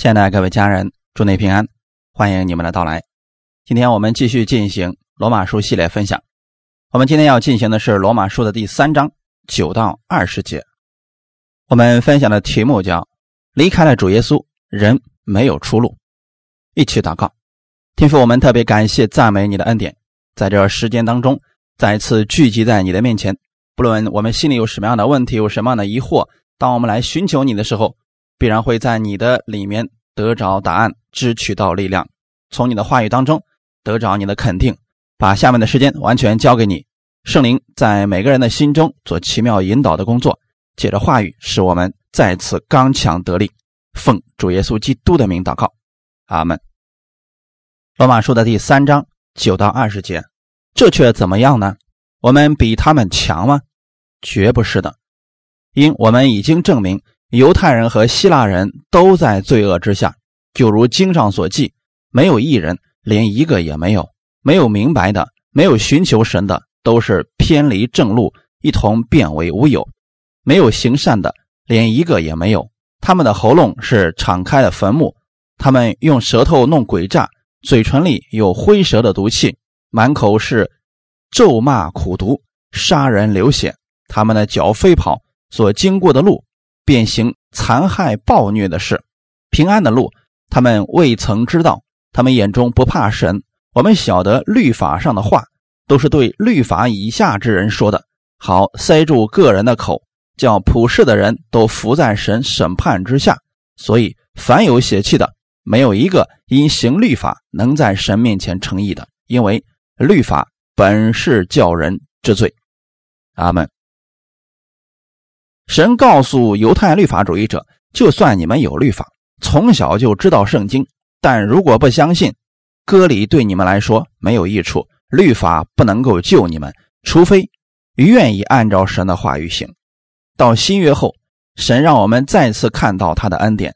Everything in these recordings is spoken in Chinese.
亲爱的各位家人，祝你平安，欢迎你们的到来。今天我们继续进行罗马书系列分享。我们今天要进行的是罗马书的第三章九到二十节。我们分享的题目叫“离开了主耶稣，人没有出路”。一起祷告，天父，我们特别感谢赞美你的恩典，在这时间当中再次聚集在你的面前。不论我们心里有什么样的问题，有什么样的疑惑，当我们来寻求你的时候。必然会在你的里面得着答案，支取到力量，从你的话语当中得着你的肯定。把下面的时间完全交给你，圣灵在每个人的心中做奇妙引导的工作。借着话语，使我们再次刚强得力。奉主耶稣基督的名祷告，阿门。罗马书的第三章九到二十节，这却怎么样呢？我们比他们强吗？绝不是的，因我们已经证明。犹太人和希腊人都在罪恶之下，就如经上所记，没有一人，连一个也没有；没有明白的，没有寻求神的，都是偏离正路，一同变为无有；没有行善的，连一个也没有。他们的喉咙是敞开的坟墓，他们用舌头弄诡诈，嘴唇里有灰蛇的毒气，满口是咒骂苦毒，杀人流血。他们的脚飞跑，所经过的路。变形、残害、暴虐的事，平安的路，他们未曾知道。他们眼中不怕神。我们晓得律法上的话，都是对律法以下之人说的，好塞住个人的口，叫普世的人都伏在神审判之下。所以，凡有血气的，没有一个因行律法能在神面前称义的，因为律法本是叫人知罪。阿门。神告诉犹太律法主义者：“就算你们有律法，从小就知道圣经，但如果不相信，割礼对你们来说没有益处。律法不能够救你们，除非愿意按照神的话语行。到新约后，神让我们再次看到他的恩典。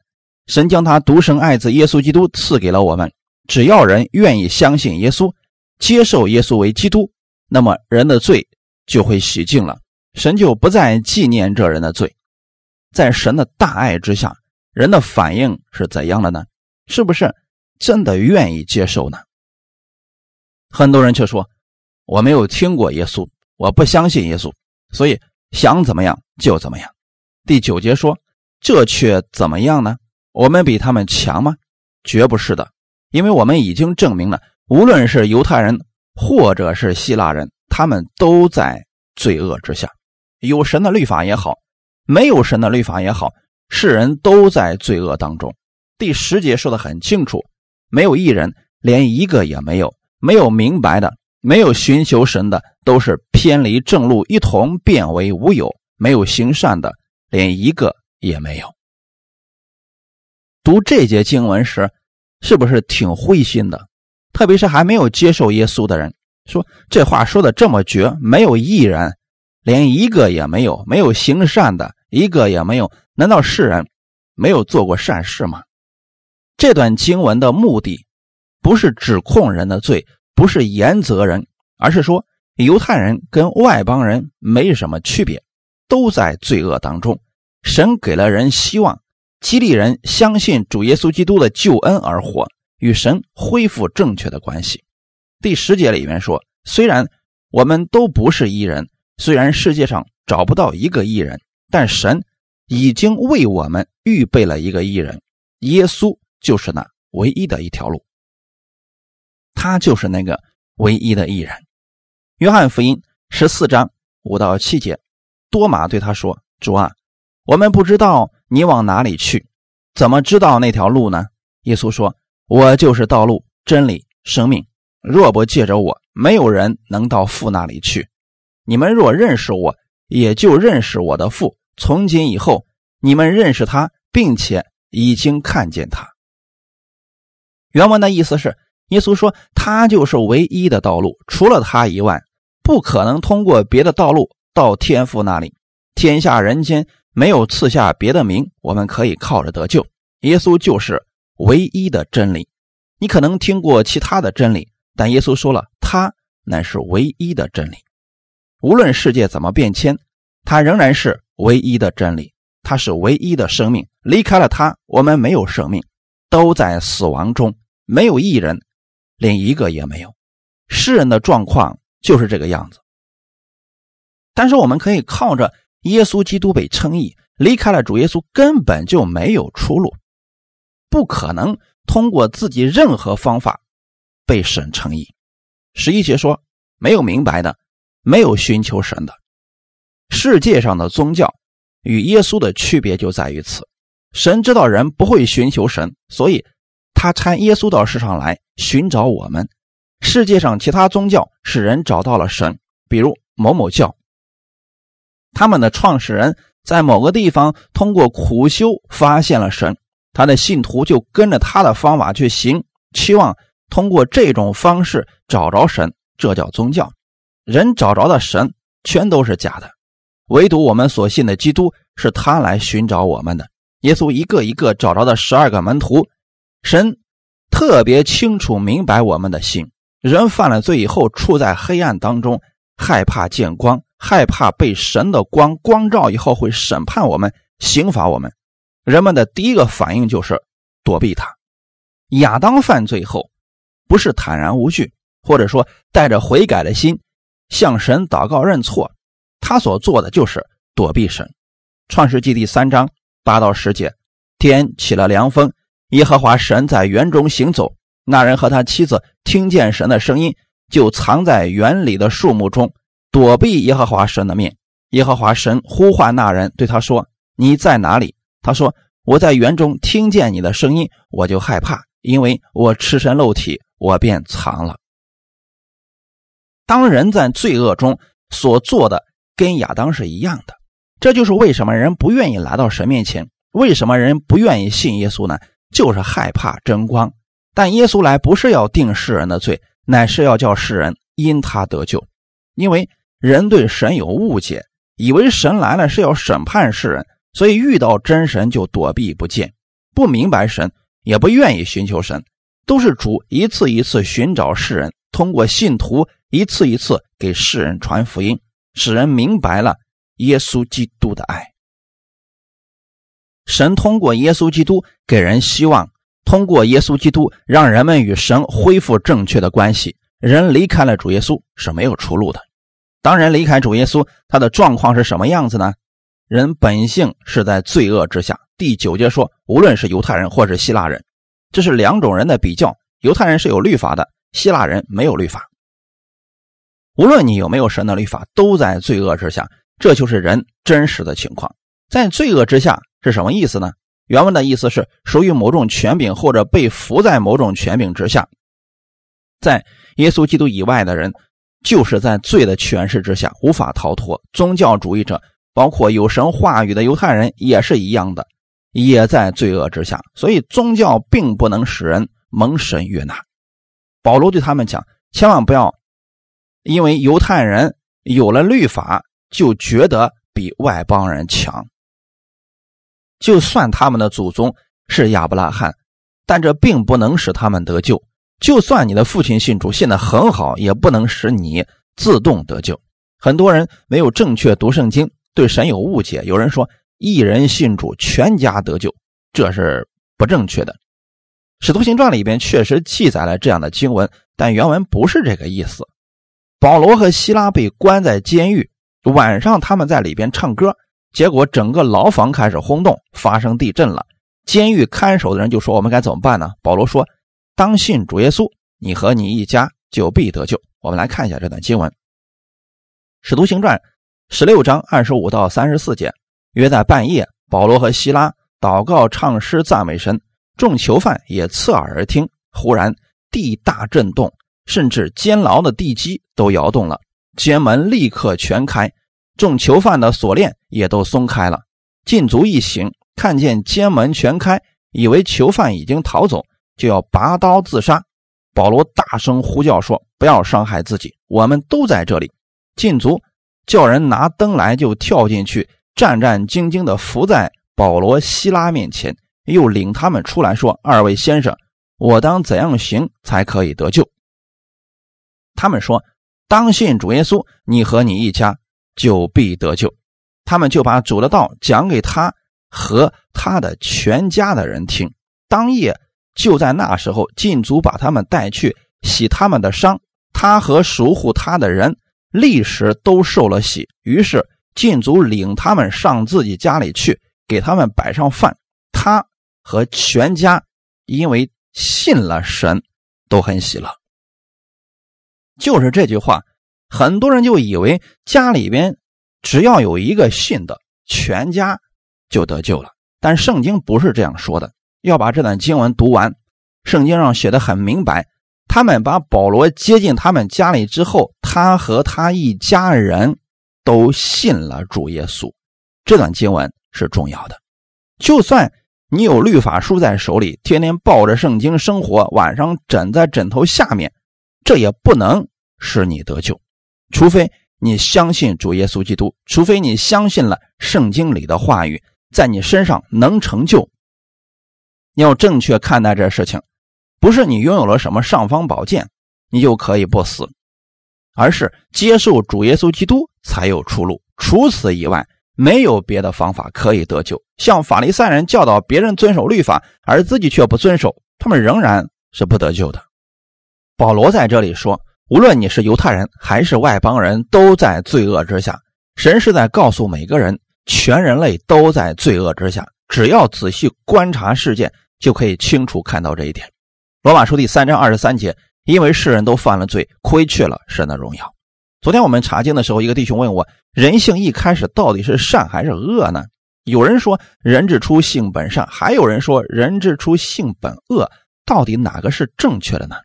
神将他独生爱子耶稣基督赐给了我们。只要人愿意相信耶稣，接受耶稣为基督，那么人的罪就会洗净了。”神就不再纪念这人的罪，在神的大爱之下，人的反应是怎样的呢？是不是真的愿意接受呢？很多人却说：“我没有听过耶稣，我不相信耶稣，所以想怎么样就怎么样。”第九节说：“这却怎么样呢？我们比他们强吗？绝不是的，因为我们已经证明了，无论是犹太人或者是希腊人，他们都在罪恶之下。”有神的律法也好，没有神的律法也好，世人都在罪恶当中。第十节说的很清楚，没有一人，连一个也没有，没有明白的，没有寻求神的，都是偏离正路，一同变为无有；没有行善的，连一个也没有。读这节经文时，是不是挺灰心的？特别是还没有接受耶稣的人，说这话说的这么绝，没有一人。连一个也没有，没有行善的一个也没有。难道世人没有做过善事吗？这段经文的目的不是指控人的罪，不是严责人，而是说犹太人跟外邦人没什么区别，都在罪恶当中。神给了人希望，激励人相信主耶稣基督的救恩而活，与神恢复正确的关系。第十节里面说，虽然我们都不是一人。虽然世界上找不到一个艺人，但神已经为我们预备了一个艺人，耶稣就是那唯一的一条路。他就是那个唯一的艺人。约翰福音十四章五到七节，多马对他说：“主啊，我们不知道你往哪里去，怎么知道那条路呢？”耶稣说：“我就是道路、真理、生命。若不借着我，没有人能到父那里去。”你们若认识我，也就认识我的父。从今以后，你们认识他，并且已经看见他。原文的意思是，耶稣说他就是唯一的道路，除了他以外，不可能通过别的道路到天父那里。天下人间没有赐下别的名，我们可以靠着得救。耶稣就是唯一的真理。你可能听过其他的真理，但耶稣说了，他乃是唯一的真理。无论世界怎么变迁，它仍然是唯一的真理，它是唯一的生命。离开了它，我们没有生命。都在死亡中，没有一人，连一个也没有。世人的状况就是这个样子。但是我们可以靠着耶稣基督被称义，离开了主耶稣根本就没有出路，不可能通过自己任何方法被神称义。十一节说，没有明白的，没有寻求神的。世界上的宗教与耶稣的区别就在于此：神知道人不会寻求神，所以他差耶稣到世上来寻找我们。世界上其他宗教使人找到了神，比如某某教，他们的创始人在某个地方通过苦修发现了神，他的信徒就跟着他的方法去行，期望通过这种方式找着神，这叫宗教。人找着的神全都是假的。唯独我们所信的基督是他来寻找我们的。耶稣一个一个找着的十二个门徒，神特别清楚明白我们的心。人犯了罪以后，处在黑暗当中，害怕见光，害怕被神的光光照以后会审判我们、刑罚我们。人们的第一个反应就是躲避他。亚当犯罪后，不是坦然无惧，或者说带着悔改的心向神祷告认错。他所做的就是躲避神。创世纪第三章八到十节，天起了凉风，耶和华神在园中行走。那人和他妻子听见神的声音，就藏在园里的树木中，躲避耶和华神的面。耶和华神呼唤那人，对他说：“你在哪里？”他说：“我在园中听见你的声音，我就害怕，因为我赤身露体，我便藏了。”当人在罪恶中所做的。跟亚当是一样的，这就是为什么人不愿意来到神面前，为什么人不愿意信耶稣呢？就是害怕争光。但耶稣来不是要定世人的罪，乃是要叫世人因他得救。因为人对神有误解，以为神来了是要审判世人，所以遇到真神就躲避不见，不明白神，也不愿意寻求神。都是主一次一次寻找世人，通过信徒一次一次给世人传福音。使人明白了耶稣基督的爱。神通过耶稣基督给人希望，通过耶稣基督让人们与神恢复正确的关系。人离开了主耶稣是没有出路的。当人离开主耶稣，他的状况是什么样子呢？人本性是在罪恶之下。第九节说，无论是犹太人或是希腊人，这是两种人的比较。犹太人是有律法的，希腊人没有律法。无论你有没有神的律法，都在罪恶之下，这就是人真实的情况。在罪恶之下是什么意思呢？原文的意思是属于某种权柄，或者被服在某种权柄之下。在耶稣基督以外的人，就是在罪的权势之下无法逃脱。宗教主义者，包括有神话语的犹太人，也是一样的，也在罪恶之下。所以宗教并不能使人蒙神悦纳。保罗对他们讲：千万不要。因为犹太人有了律法，就觉得比外邦人强。就算他们的祖宗是亚伯拉罕，但这并不能使他们得救。就算你的父亲信主，信的很好，也不能使你自动得救。很多人没有正确读圣经，对神有误解。有人说一人信主，全家得救，这是不正确的。《使徒行传》里边确实记载了这样的经文，但原文不是这个意思。保罗和希拉被关在监狱，晚上他们在里边唱歌，结果整个牢房开始轰动，发生地震了。监狱看守的人就说：“我们该怎么办呢？”保罗说：“当信主耶稣，你和你一家就必得救。”我们来看一下这段经文，《使徒行传》十六章二十五到三十四节。约在半夜，保罗和希拉祷告、唱诗、赞美神，众囚犯也侧耳而听。忽然地大震动。甚至监牢的地基都摇动了，监门立刻全开，众囚犯的锁链也都松开了。禁足一行，看见监门全开，以为囚犯已经逃走，就要拔刀自杀。保罗大声呼叫说：“不要伤害自己，我们都在这里。”禁足叫人拿灯来，就跳进去，战战兢兢地伏在保罗、希拉面前，又领他们出来说：“二位先生，我当怎样行才可以得救？”他们说：“当信主耶稣，你和你一家就必得救。”他们就把主的道讲给他和他的全家的人听。当夜就在那时候，禁足把他们带去洗他们的伤，他和赎护他的人立时都受了洗。于是禁足领他们上自己家里去，给他们摆上饭。他和全家因为信了神，都很喜乐。就是这句话，很多人就以为家里边只要有一个信的，全家就得救了。但圣经不是这样说的。要把这段经文读完，圣经上写的很明白。他们把保罗接进他们家里之后，他和他一家人都信了主耶稣。这段经文是重要的。就算你有律法书在手里，天天抱着圣经生活，晚上枕在枕头下面，这也不能使你得救。除非你相信主耶稣基督，除非你相信了圣经里的话语，在你身上能成就。要正确看待这事情，不是你拥有了什么尚方宝剑，你就可以不死，而是接受主耶稣基督才有出路。除此以外，没有别的方法可以得救。像法利赛人教导别人遵守律法，而自己却不遵守，他们仍然是不得救的。保罗在这里说，无论你是犹太人还是外邦人，都在罪恶之下。神是在告诉每个人，全人类都在罪恶之下。只要仔细观察事件。就可以清楚看到这一点。罗马书第三章二十三节，因为世人都犯了罪，亏缺了神的荣耀。昨天我们查经的时候，一个弟兄问我，人性一开始到底是善还是恶呢？有人说人之初性本善，还有人说人之初性本恶，到底哪个是正确的呢？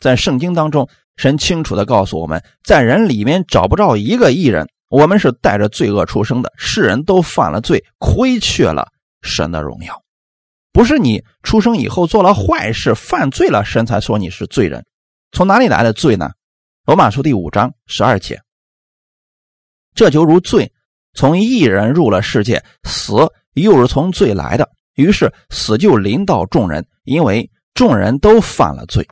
在圣经当中，神清楚的告诉我们，在人里面找不着一个艺人，我们是带着罪恶出生的，世人都犯了罪，亏缺了神的荣耀。不是你出生以后做了坏事、犯罪了，神才说你是罪人。从哪里来的罪呢？罗马书第五章十二节，这就如罪从一人入了世界，死又是从罪来的，于是死就临到众人，因为众人都犯了罪。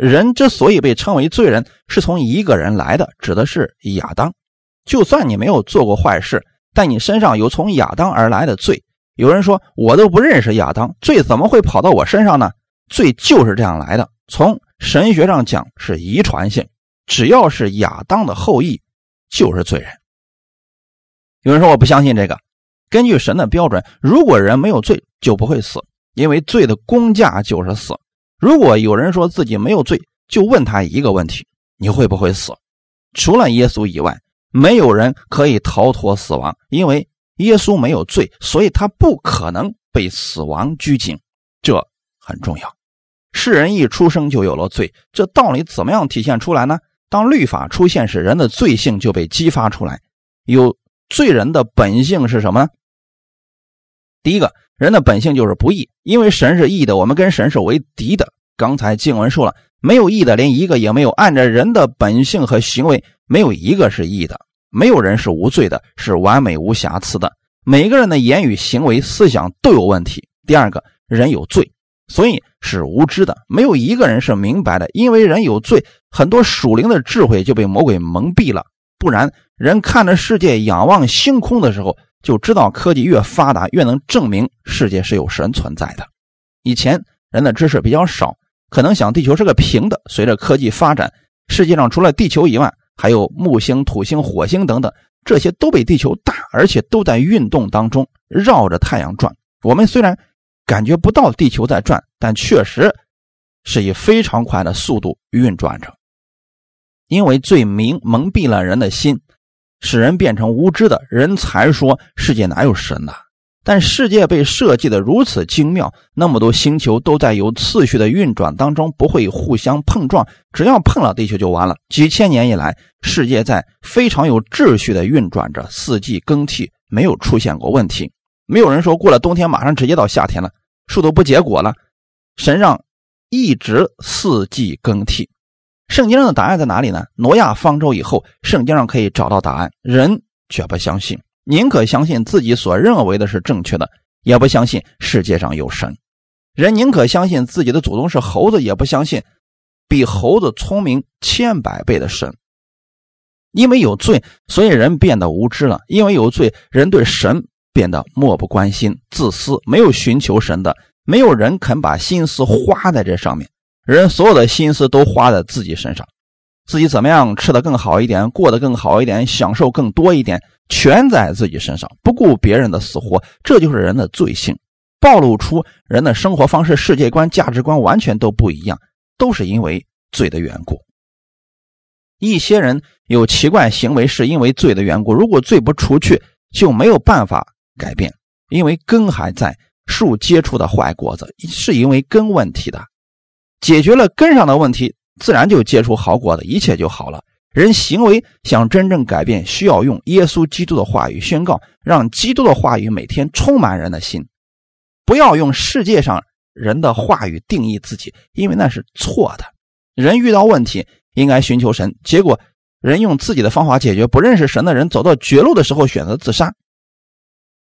人之所以被称为罪人，是从一个人来的，指的是亚当。就算你没有做过坏事，但你身上有从亚当而来的罪。有人说：“我都不认识亚当，罪怎么会跑到我身上呢？”罪就是这样来的。从神学上讲是遗传性，只要是亚当的后裔就是罪人。有人说：“我不相信这个。”根据神的标准，如果人没有罪就不会死，因为罪的公价就是死。如果有人说自己没有罪，就问他一个问题：你会不会死？除了耶稣以外，没有人可以逃脱死亡，因为。耶稣没有罪，所以他不可能被死亡拘禁，这很重要。世人一出生就有了罪，这道理怎么样体现出来呢？当律法出现时，人的罪性就被激发出来。有罪人的本性是什么？第一个人的本性就是不义，因为神是义的，我们跟神是为敌的。刚才经文说了，没有义的，连一个也没有。按照人的本性和行为，没有一个是义的。没有人是无罪的，是完美无瑕疵的。每个人的言语、行为、思想都有问题。第二个人有罪，所以是无知的。没有一个人是明白的，因为人有罪，很多属灵的智慧就被魔鬼蒙蔽了。不然，人看着世界、仰望星空的时候，就知道科技越发达，越能证明世界是有神存在的。以前人的知识比较少，可能想地球是个平的。随着科技发展，世界上除了地球以外，还有木星、土星、火星等等，这些都比地球大，而且都在运动当中，绕着太阳转。我们虽然感觉不到地球在转，但确实是以非常快的速度运转着。因为罪名蒙蔽了人的心，使人变成无知的人，才说世界哪有神呢？但世界被设计的如此精妙，那么多星球都在有次序的运转当中，不会互相碰撞。只要碰了地球就完了。几千年以来，世界在非常有秩序的运转着，四季更替没有出现过问题。没有人说过了冬天马上直接到夏天了，树都不结果了。神让一直四季更替。圣经上的答案在哪里呢？挪亚方舟以后，圣经上可以找到答案，人却不相信。宁可相信自己所认为的是正确的，也不相信世界上有神。人宁可相信自己的祖宗是猴子，也不相信比猴子聪明千百倍的神。因为有罪，所以人变得无知了；因为有罪，人对神变得漠不关心、自私，没有寻求神的，没有人肯把心思花在这上面，人所有的心思都花在自己身上，自己怎么样吃得更好一点，过得更好一点，享受更多一点，全在自己身上，不顾别人的死活，这就是人的罪性，暴露出人的生活方式、世界观、价值观完全都不一样，都是因为罪的缘故。一些人有奇怪行为，是因为罪的缘故。如果罪不除去，就没有办法改变，因为根还在。树结出的坏果子，是因为根问题的。解决了根上的问题，自然就结出好果子，一切就好了。人行为想真正改变，需要用耶稣基督的话语宣告，让基督的话语每天充满人的心。不要用世界上人的话语定义自己，因为那是错的。人遇到问题。应该寻求神，结果人用自己的方法解决。不认识神的人走到绝路的时候选择自杀，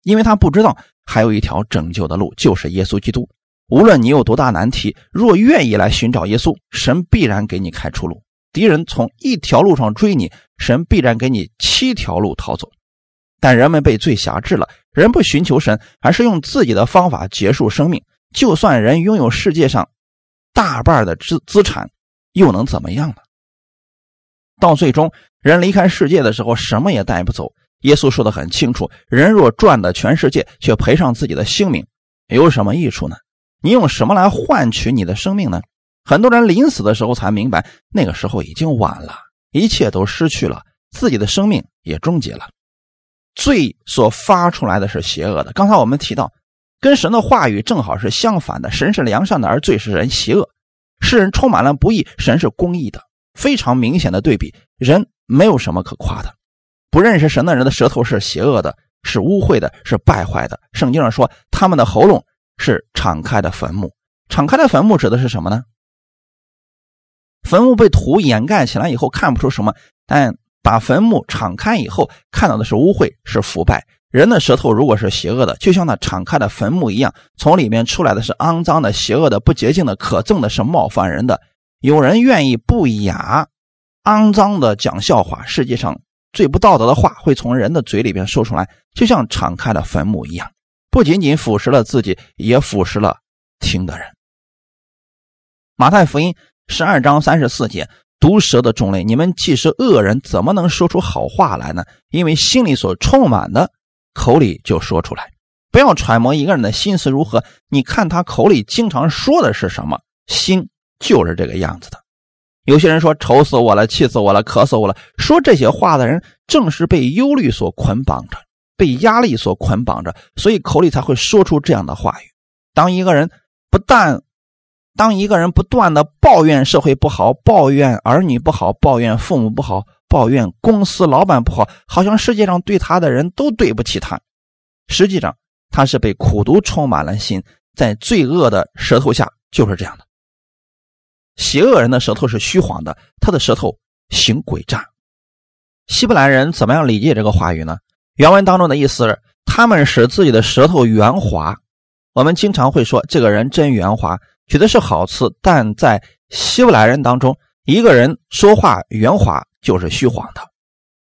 因为他不知道还有一条拯救的路，就是耶稣基督。无论你有多大难题，若愿意来寻找耶稣，神必然给你开出路。敌人从一条路上追你，神必然给你七条路逃走。但人们被罪辖制了，人不寻求神，而是用自己的方法结束生命。就算人拥有世界上大半的资资产，又能怎么样呢？到最终，人离开世界的时候，什么也带不走。耶稣说的很清楚：人若赚得全世界，却赔上自己的性命，有什么益处呢？你用什么来换取你的生命呢？很多人临死的时候才明白，那个时候已经晚了，一切都失去了，自己的生命也终结了。罪所发出来的是邪恶的。刚才我们提到，跟神的话语正好是相反的。神是良善的，而罪是人邪恶。世人充满了不义，神是公义的。非常明显的对比，人没有什么可夸的。不认识神的人的舌头是邪恶的，是污秽的，是败坏的。圣经上说，他们的喉咙是敞开的坟墓。敞开的坟墓指的是什么呢？坟墓被土掩盖起来以后，看不出什么；但把坟墓敞开以后，看到的是污秽，是腐败。人的舌头如果是邪恶的，就像那敞开的坟墓一样，从里面出来的是肮脏的、邪恶的、不洁净的、可憎的，是冒犯人的。有人愿意不雅、肮脏的讲笑话，世界上最不道德的话会从人的嘴里边说出来，就像敞开的坟墓一样，不仅仅腐蚀了自己，也腐蚀了听的人。马太福音十二章三十四节：毒蛇的种类，你们既是恶人，怎么能说出好话来呢？因为心里所充满的，口里就说出来。不要揣摩一个人的心思如何，你看他口里经常说的是什么，心。就是这个样子的。有些人说：“愁死我了，气死我了，渴死我了。”说这些话的人，正是被忧虑所捆绑着，被压力所捆绑着，所以口里才会说出这样的话语。当一个人不但，当一个人不断的抱怨社会不好，抱怨儿女不好，抱怨父母不好，抱怨公司老板不好，好像世界上对他的人都对不起他。实际上，他是被苦毒充满了心，在罪恶的舌头下就是这样的。邪恶人的舌头是虚晃的，他的舌头行诡诈。希伯来人怎么样理解这个话语呢？原文当中的意思是，他们使自己的舌头圆滑。我们经常会说这个人真圆滑，取的是好词，但在希伯来人当中，一个人说话圆滑就是虚谎的。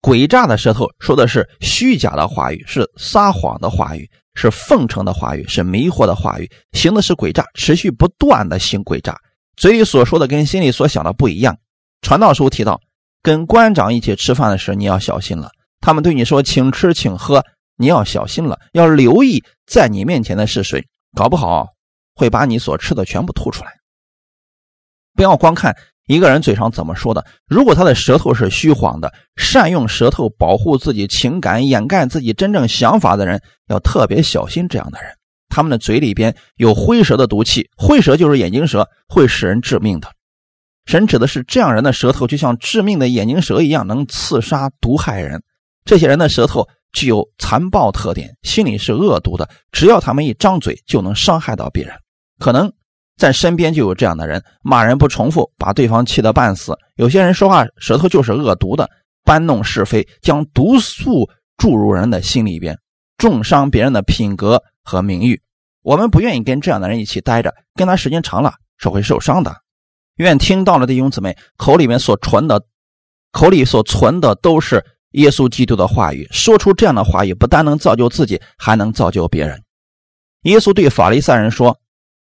诡诈的舌头说的是虚假的话语，是撒谎的话语，是奉承的话语，是迷惑的话语，行的是诡诈，持续不断的行诡诈。嘴里所说的跟心里所想的不一样。传道书提到，跟官长一起吃饭的时候，你要小心了。他们对你说请吃请喝，你要小心了，要留意在你面前的是谁，搞不好会把你所吃的全部吐出来。不要光看一个人嘴上怎么说的，如果他的舌头是虚晃的，善用舌头保护自己情感、掩盖自己真正想法的人，要特别小心这样的人。他们的嘴里边有灰蛇的毒气，灰蛇就是眼睛蛇，会使人致命的。神指的是这样人的舌头，就像致命的眼睛蛇一样，能刺杀、毒害人。这些人的舌头具有残暴特点，心里是恶毒的，只要他们一张嘴，就能伤害到别人。可能在身边就有这样的人，骂人不重复，把对方气得半死。有些人说话舌头就是恶毒的，搬弄是非，将毒素注入人的心里边，重伤别人的品格。和名誉，我们不愿意跟这样的人一起待着，跟他时间长了是会受伤的。愿听到了弟兄姊妹口里面所存的，口里所存的都是耶稣基督的话语，说出这样的话语，不但能造就自己，还能造就别人。耶稣对法利赛人说：“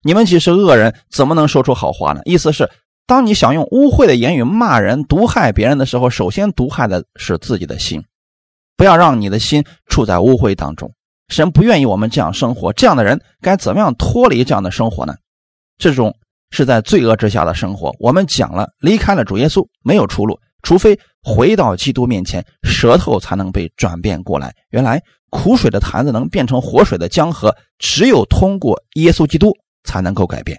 你们既是恶人，怎么能说出好话呢？意思是，当你想用污秽的言语骂人、毒害别人的时候，首先毒害的是自己的心，不要让你的心处在污秽当中。神不愿意我们这样生活，这样的人该怎么样脱离这样的生活呢？这种是在罪恶之下的生活。我们讲了，离开了主耶稣没有出路，除非回到基督面前，舌头才能被转变过来。原来苦水的坛子能变成活水的江河，只有通过耶稣基督才能够改变。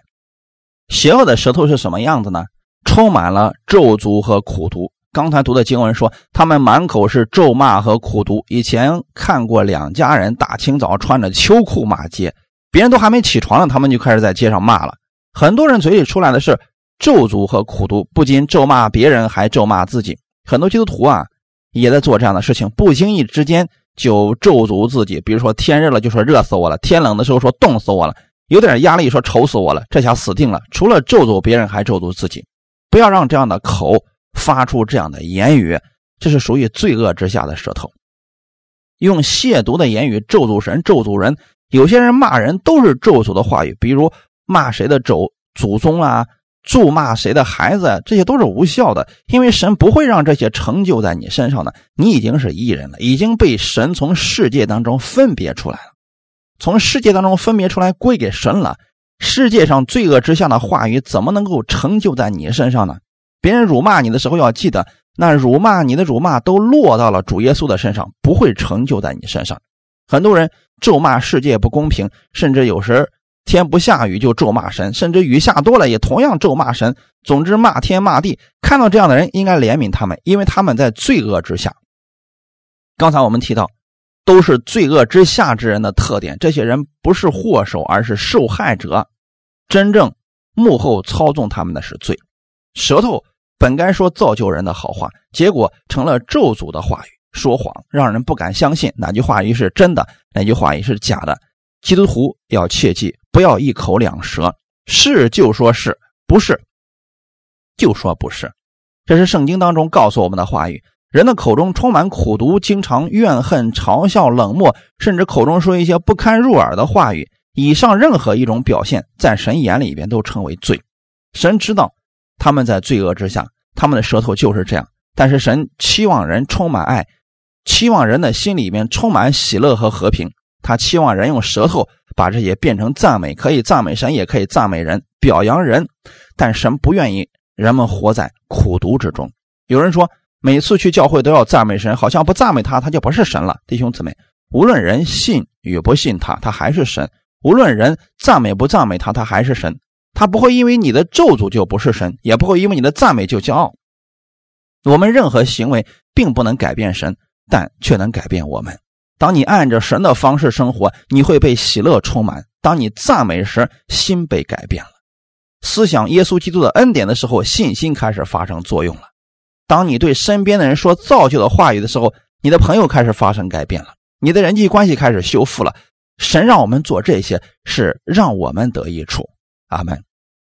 邪恶的舌头是什么样子呢？充满了咒诅和苦毒。刚才读的经文说，他们满口是咒骂和苦毒。以前看过两家人大清早穿着秋裤骂街，别人都还没起床呢，他们就开始在街上骂了。很多人嘴里出来的是咒诅和苦毒，不仅咒骂别人，还咒骂自己。很多基督徒啊，也在做这样的事情，不经意之间就咒诅自己。比如说天热了就说热死我了，天冷的时候说冻死我了，有点压力说愁死我了，这下死定了。除了咒诅别人，还咒诅自己。不要让这样的口。发出这样的言语，这是属于罪恶之下的舌头，用亵渎的言语咒诅神、咒诅人。有些人骂人都是咒诅的话语，比如骂谁的祖祖宗啊，咒骂谁的孩子，这些都是无效的，因为神不会让这些成就在你身上的。你已经是异人了，已经被神从世界当中分别出来了，从世界当中分别出来归给神了。世界上罪恶之下的话语怎么能够成就在你身上呢？别人辱骂你的时候，要记得，那辱骂你的辱骂都落到了主耶稣的身上，不会成就在你身上。很多人咒骂世界不公平，甚至有时天不下雨就咒骂神，甚至雨下多了也同样咒骂神。总之骂天骂地。看到这样的人，应该怜悯他们，因为他们在罪恶之下。刚才我们提到，都是罪恶之下之人的特点。这些人不是祸首，而是受害者。真正幕后操纵他们的是罪。舌头本该说造就人的好话，结果成了咒诅的话语，说谎让人不敢相信哪句话语是真的，哪句话语是假的。基督徒要切记，不要一口两舌，是就说是不是就说不是。这是圣经当中告诉我们的话语。人的口中充满苦毒，经常怨恨、嘲笑、冷漠，甚至口中说一些不堪入耳的话语。以上任何一种表现，在神眼里边都称为罪。神知道。他们在罪恶之下，他们的舌头就是这样。但是神期望人充满爱，期望人的心里面充满喜乐和和平。他期望人用舌头把这些变成赞美，可以赞美神，也可以赞美人，表扬人。但神不愿意人们活在苦毒之中。有人说，每次去教会都要赞美神，好像不赞美他，他就不是神了。弟兄姊妹，无论人信与不信他，他还是神；无论人赞美不赞美他，他还是神。他不会因为你的咒诅就不是神，也不会因为你的赞美就骄傲。我们任何行为并不能改变神，但却能改变我们。当你按着神的方式生活，你会被喜乐充满；当你赞美时，心被改变了。思想耶稣基督的恩典的时候，信心开始发生作用了。当你对身边的人说造就的话语的时候，你的朋友开始发生改变了，你的人际关系开始修复了。神让我们做这些，是让我们得益处。阿门。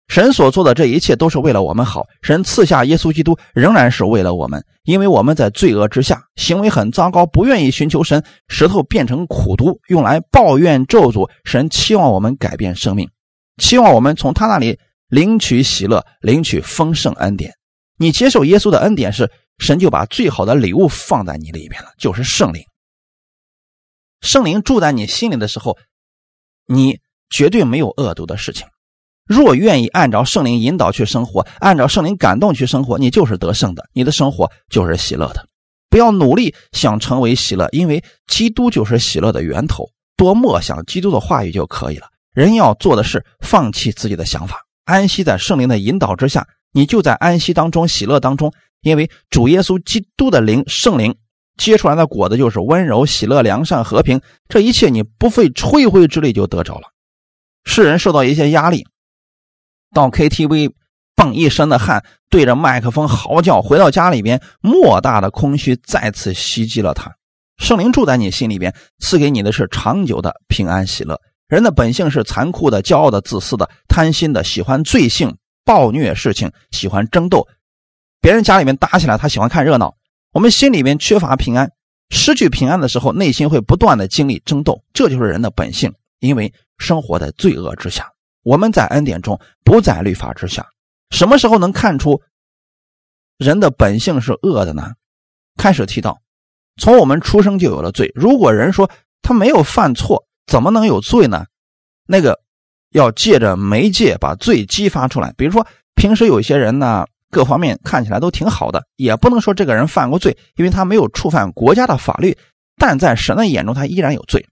神所做的这一切都是为了我们好。神赐下耶稣基督，仍然是为了我们，因为我们在罪恶之下，行为很糟糕，不愿意寻求神，舌头变成苦毒，用来抱怨咒诅。神期望我们改变生命，期望我们从他那里领取喜乐，领取丰盛恩典。你接受耶稣的恩典时，神就把最好的礼物放在你里面了，就是圣灵。圣灵住在你心里的时候，你绝对没有恶毒的事情。若愿意按照圣灵引导去生活，按照圣灵感动去生活，你就是得胜的，你的生活就是喜乐的。不要努力想成为喜乐，因为基督就是喜乐的源头。多默想基督的话语就可以了。人要做的是放弃自己的想法，安息在圣灵的引导之下，你就在安息当中、喜乐当中。因为主耶稣基督的灵、圣灵结出来的果子就是温柔、喜乐、良善、和平。这一切你不费吹灰之力就得着了。世人受到一些压力。到 KTV，蹦一身的汗，对着麦克风嚎叫。回到家里边，莫大的空虚再次袭击了他。圣灵住在你心里边，赐给你的是长久的平安喜乐。人的本性是残酷的、骄傲的、自私的、贪心的，喜欢罪性、暴虐事情，喜欢争斗。别人家里面打起来，他喜欢看热闹。我们心里面缺乏平安，失去平安的时候，内心会不断的经历争斗。这就是人的本性，因为生活在罪恶之下。我们在恩典中，不在律法之下。什么时候能看出人的本性是恶的呢？开始提到，从我们出生就有了罪。如果人说他没有犯错，怎么能有罪呢？那个要借着媒介把罪激发出来。比如说，平时有些人呢，各方面看起来都挺好的，也不能说这个人犯过罪，因为他没有触犯国家的法律，但在神的眼中，他依然有罪。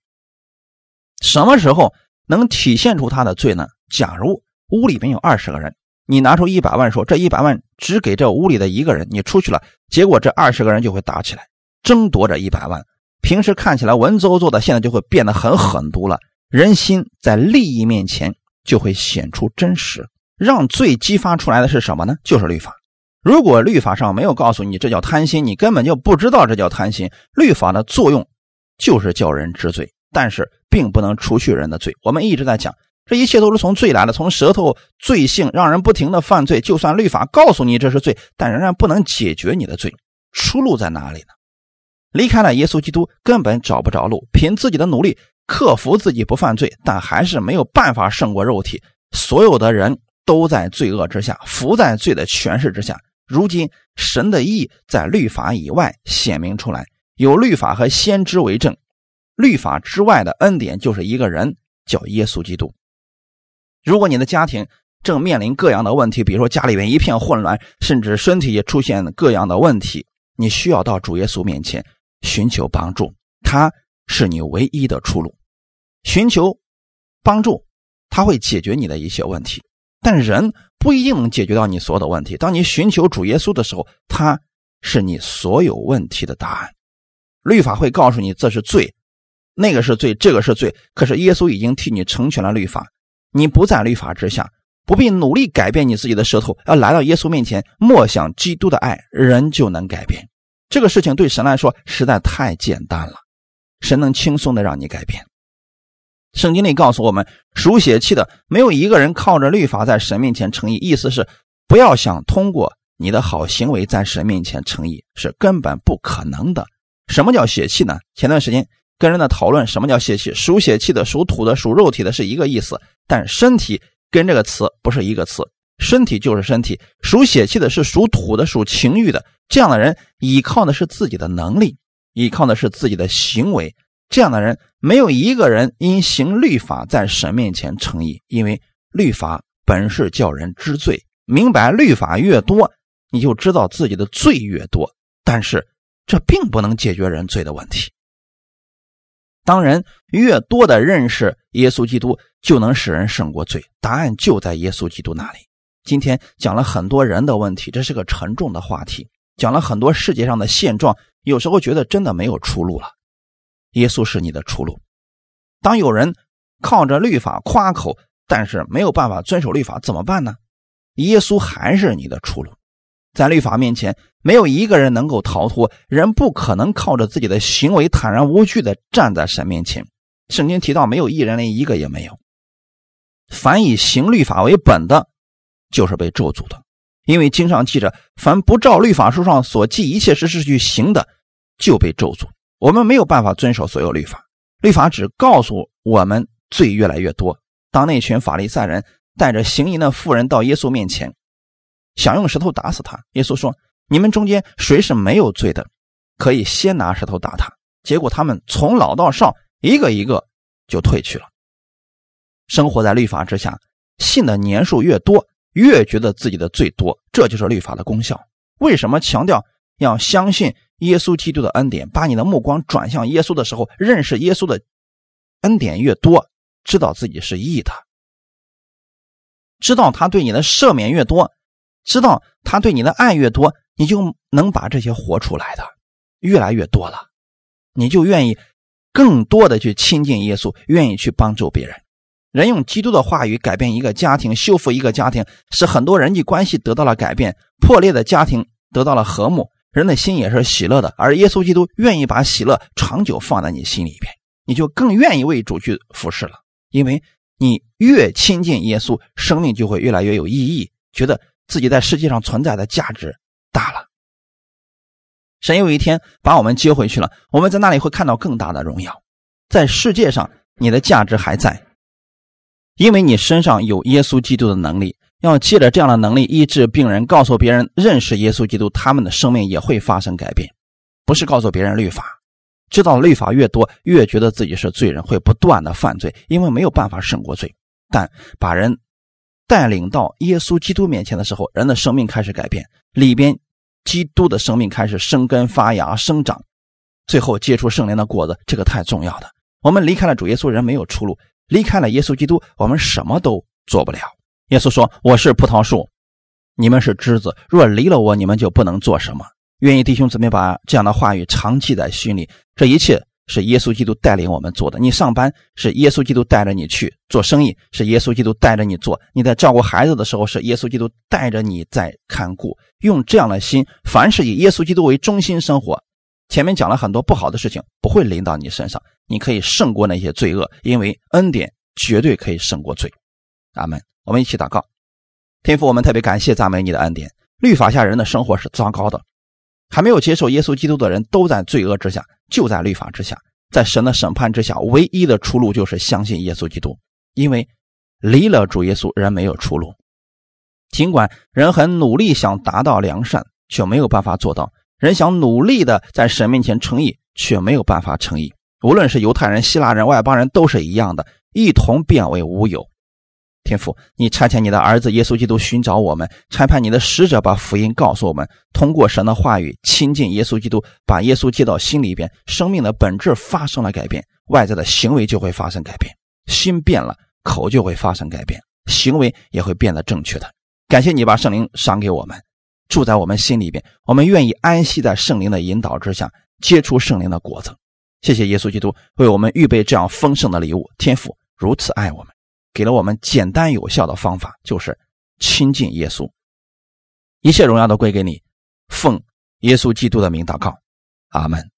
什么时候能体现出他的罪呢？假如屋里面有二十个人。你拿出一百万，说这一百万只给这屋里的一个人，你出去了，结果这二十个人就会打起来，争夺这一百万。平时看起来文绉绉的，现在就会变得很狠毒了。人心在利益面前就会显出真实。让罪激发出来的是什么呢？就是律法。如果律法上没有告诉你这叫贪心，你根本就不知道这叫贪心。律法的作用就是叫人知罪，但是并不能除去人的罪。我们一直在讲。这一切都是从罪来的，从舌头罪性让人不停的犯罪。就算律法告诉你这是罪，但仍然不能解决你的罪。出路在哪里呢？离开了耶稣基督，根本找不着路。凭自己的努力克服自己不犯罪，但还是没有办法胜过肉体。所有的人都在罪恶之下，伏在罪的权势之下。如今神的意在律法以外显明出来，有律法和先知为证。律法之外的恩典就是一个人，叫耶稣基督。如果你的家庭正面临各样的问题，比如说家里面一片混乱，甚至身体也出现各样的问题，你需要到主耶稣面前寻求帮助，他是你唯一的出路。寻求帮助，他会解决你的一些问题，但人不一定能解决到你所有的问题。当你寻求主耶稣的时候，他是你所有问题的答案。律法会告诉你这是罪，那个是罪，这个是罪，可是耶稣已经替你成全了律法。你不在律法之下，不必努力改变你自己的舌头，要来到耶稣面前，默想基督的爱，人就能改变。这个事情对神来说实在太简单了，神能轻松的让你改变。圣经里告诉我们，属血气的没有一个人靠着律法在神面前称义，意思是不要想通过你的好行为在神面前称义，是根本不可能的。什么叫血气呢？前段时间。跟人的讨论，什么叫血气？属血气的、属土的、属肉体的，是一个意思。但身体跟这个词不是一个词，身体就是身体。属血气的是属土的、属情欲的，这样的人依靠的是自己的能力，依靠的是自己的行为。这样的人没有一个人因行律法在神面前称义，因为律法本是叫人知罪。明白律法越多，你就知道自己的罪越多。但是这并不能解决人罪的问题。当人越多的认识耶稣基督，就能使人胜过罪。答案就在耶稣基督那里。今天讲了很多人的问题，这是个沉重的话题。讲了很多世界上的现状，有时候觉得真的没有出路了。耶稣是你的出路。当有人靠着律法夸口，但是没有办法遵守律法，怎么办呢？耶稣还是你的出路。在律法面前，没有一个人能够逃脱。人不可能靠着自己的行为坦然无惧的站在神面前。圣经提到，没有一人，连一个也没有。凡以行律法为本的，就是被咒诅的。因为经上记着，凡不照律法书上所记一切事事去行的，就被咒诅。我们没有办法遵守所有律法，律法只告诉我们罪越来越多。当那群法利赛人带着行淫的妇人到耶稣面前。想用石头打死他，耶稣说：“你们中间谁是没有罪的，可以先拿石头打他。”结果他们从老到少，一个一个就退去了。生活在律法之下，信的年数越多，越觉得自己的罪多，这就是律法的功效。为什么强调要相信耶稣基督的恩典？把你的目光转向耶稣的时候，认识耶稣的恩典越多，知道自己是义的，知道他对你的赦免越多。知道他对你的爱越多，你就能把这些活出来的越来越多了，你就愿意更多的去亲近耶稣，愿意去帮助别人。人用基督的话语改变一个家庭，修复一个家庭，使很多人际关系得到了改变，破裂的家庭得到了和睦，人的心也是喜乐的。而耶稣基督愿意把喜乐长久放在你心里边，你就更愿意为主去服侍了。因为你越亲近耶稣，生命就会越来越有意义，觉得。自己在世界上存在的价值大了。神有一天把我们接回去了，我们在那里会看到更大的荣耀。在世界上，你的价值还在，因为你身上有耶稣基督的能力，要借着这样的能力医治病人，告诉别人认识耶稣基督，他们的生命也会发生改变。不是告诉别人律法，知道律法越多，越觉得自己是罪人，会不断的犯罪，因为没有办法胜过罪。但把人带领到耶稣基督面前的时候，人的生命开始改变，里边基督的生命开始生根发芽生长，最后结出圣灵的果子，这个太重要的。我们离开了主耶稣，人没有出路。离开了耶稣基督，我们什么都做不了。耶稣说：“我是葡萄树，你们是枝子。若离了我，你们就不能做什么。”愿意弟兄姊妹把这样的话语长记在心里。这一切是耶稣基督带领我们做的。你上班是耶稣基督带着你去做生意，是耶稣基督带着你做。你在照顾孩子的时候，是耶稣基督带着你在看顾。用这样的心，凡是以耶稣基督为中心生活。前面讲了很多不好的事情，不会临到你身上。你可以胜过那些罪恶，因为恩典绝对可以胜过罪。阿门。我们一起祷告，天父，我们特别感谢赞美你的恩典。律法下人的生活是糟糕的，还没有接受耶稣基督的人都在罪恶之下，就在律法之下，在神的审判之下。唯一的出路就是相信耶稣基督，因为离了主耶稣，人没有出路。尽管人很努力想达到良善，却没有办法做到。人想努力的在神面前称义，却没有办法称义。无论是犹太人、希腊人、外邦人，都是一样的，一同变为无有。天父，你差遣你的儿子耶稣基督寻找我们，差派你的使者把福音告诉我们。通过神的话语亲近耶稣基督，把耶稣接到心里边，生命的本质发生了改变，外在的行为就会发生改变。心变了，口就会发生改变，行为也会变得正确的。感谢你把圣灵赏给我们。住在我们心里边，我们愿意安息在圣灵的引导之下，结出圣灵的果子。谢谢耶稣基督为我们预备这样丰盛的礼物。天父如此爱我们，给了我们简单有效的方法，就是亲近耶稣。一切荣耀都归给你，奉耶稣基督的名祷告，阿门。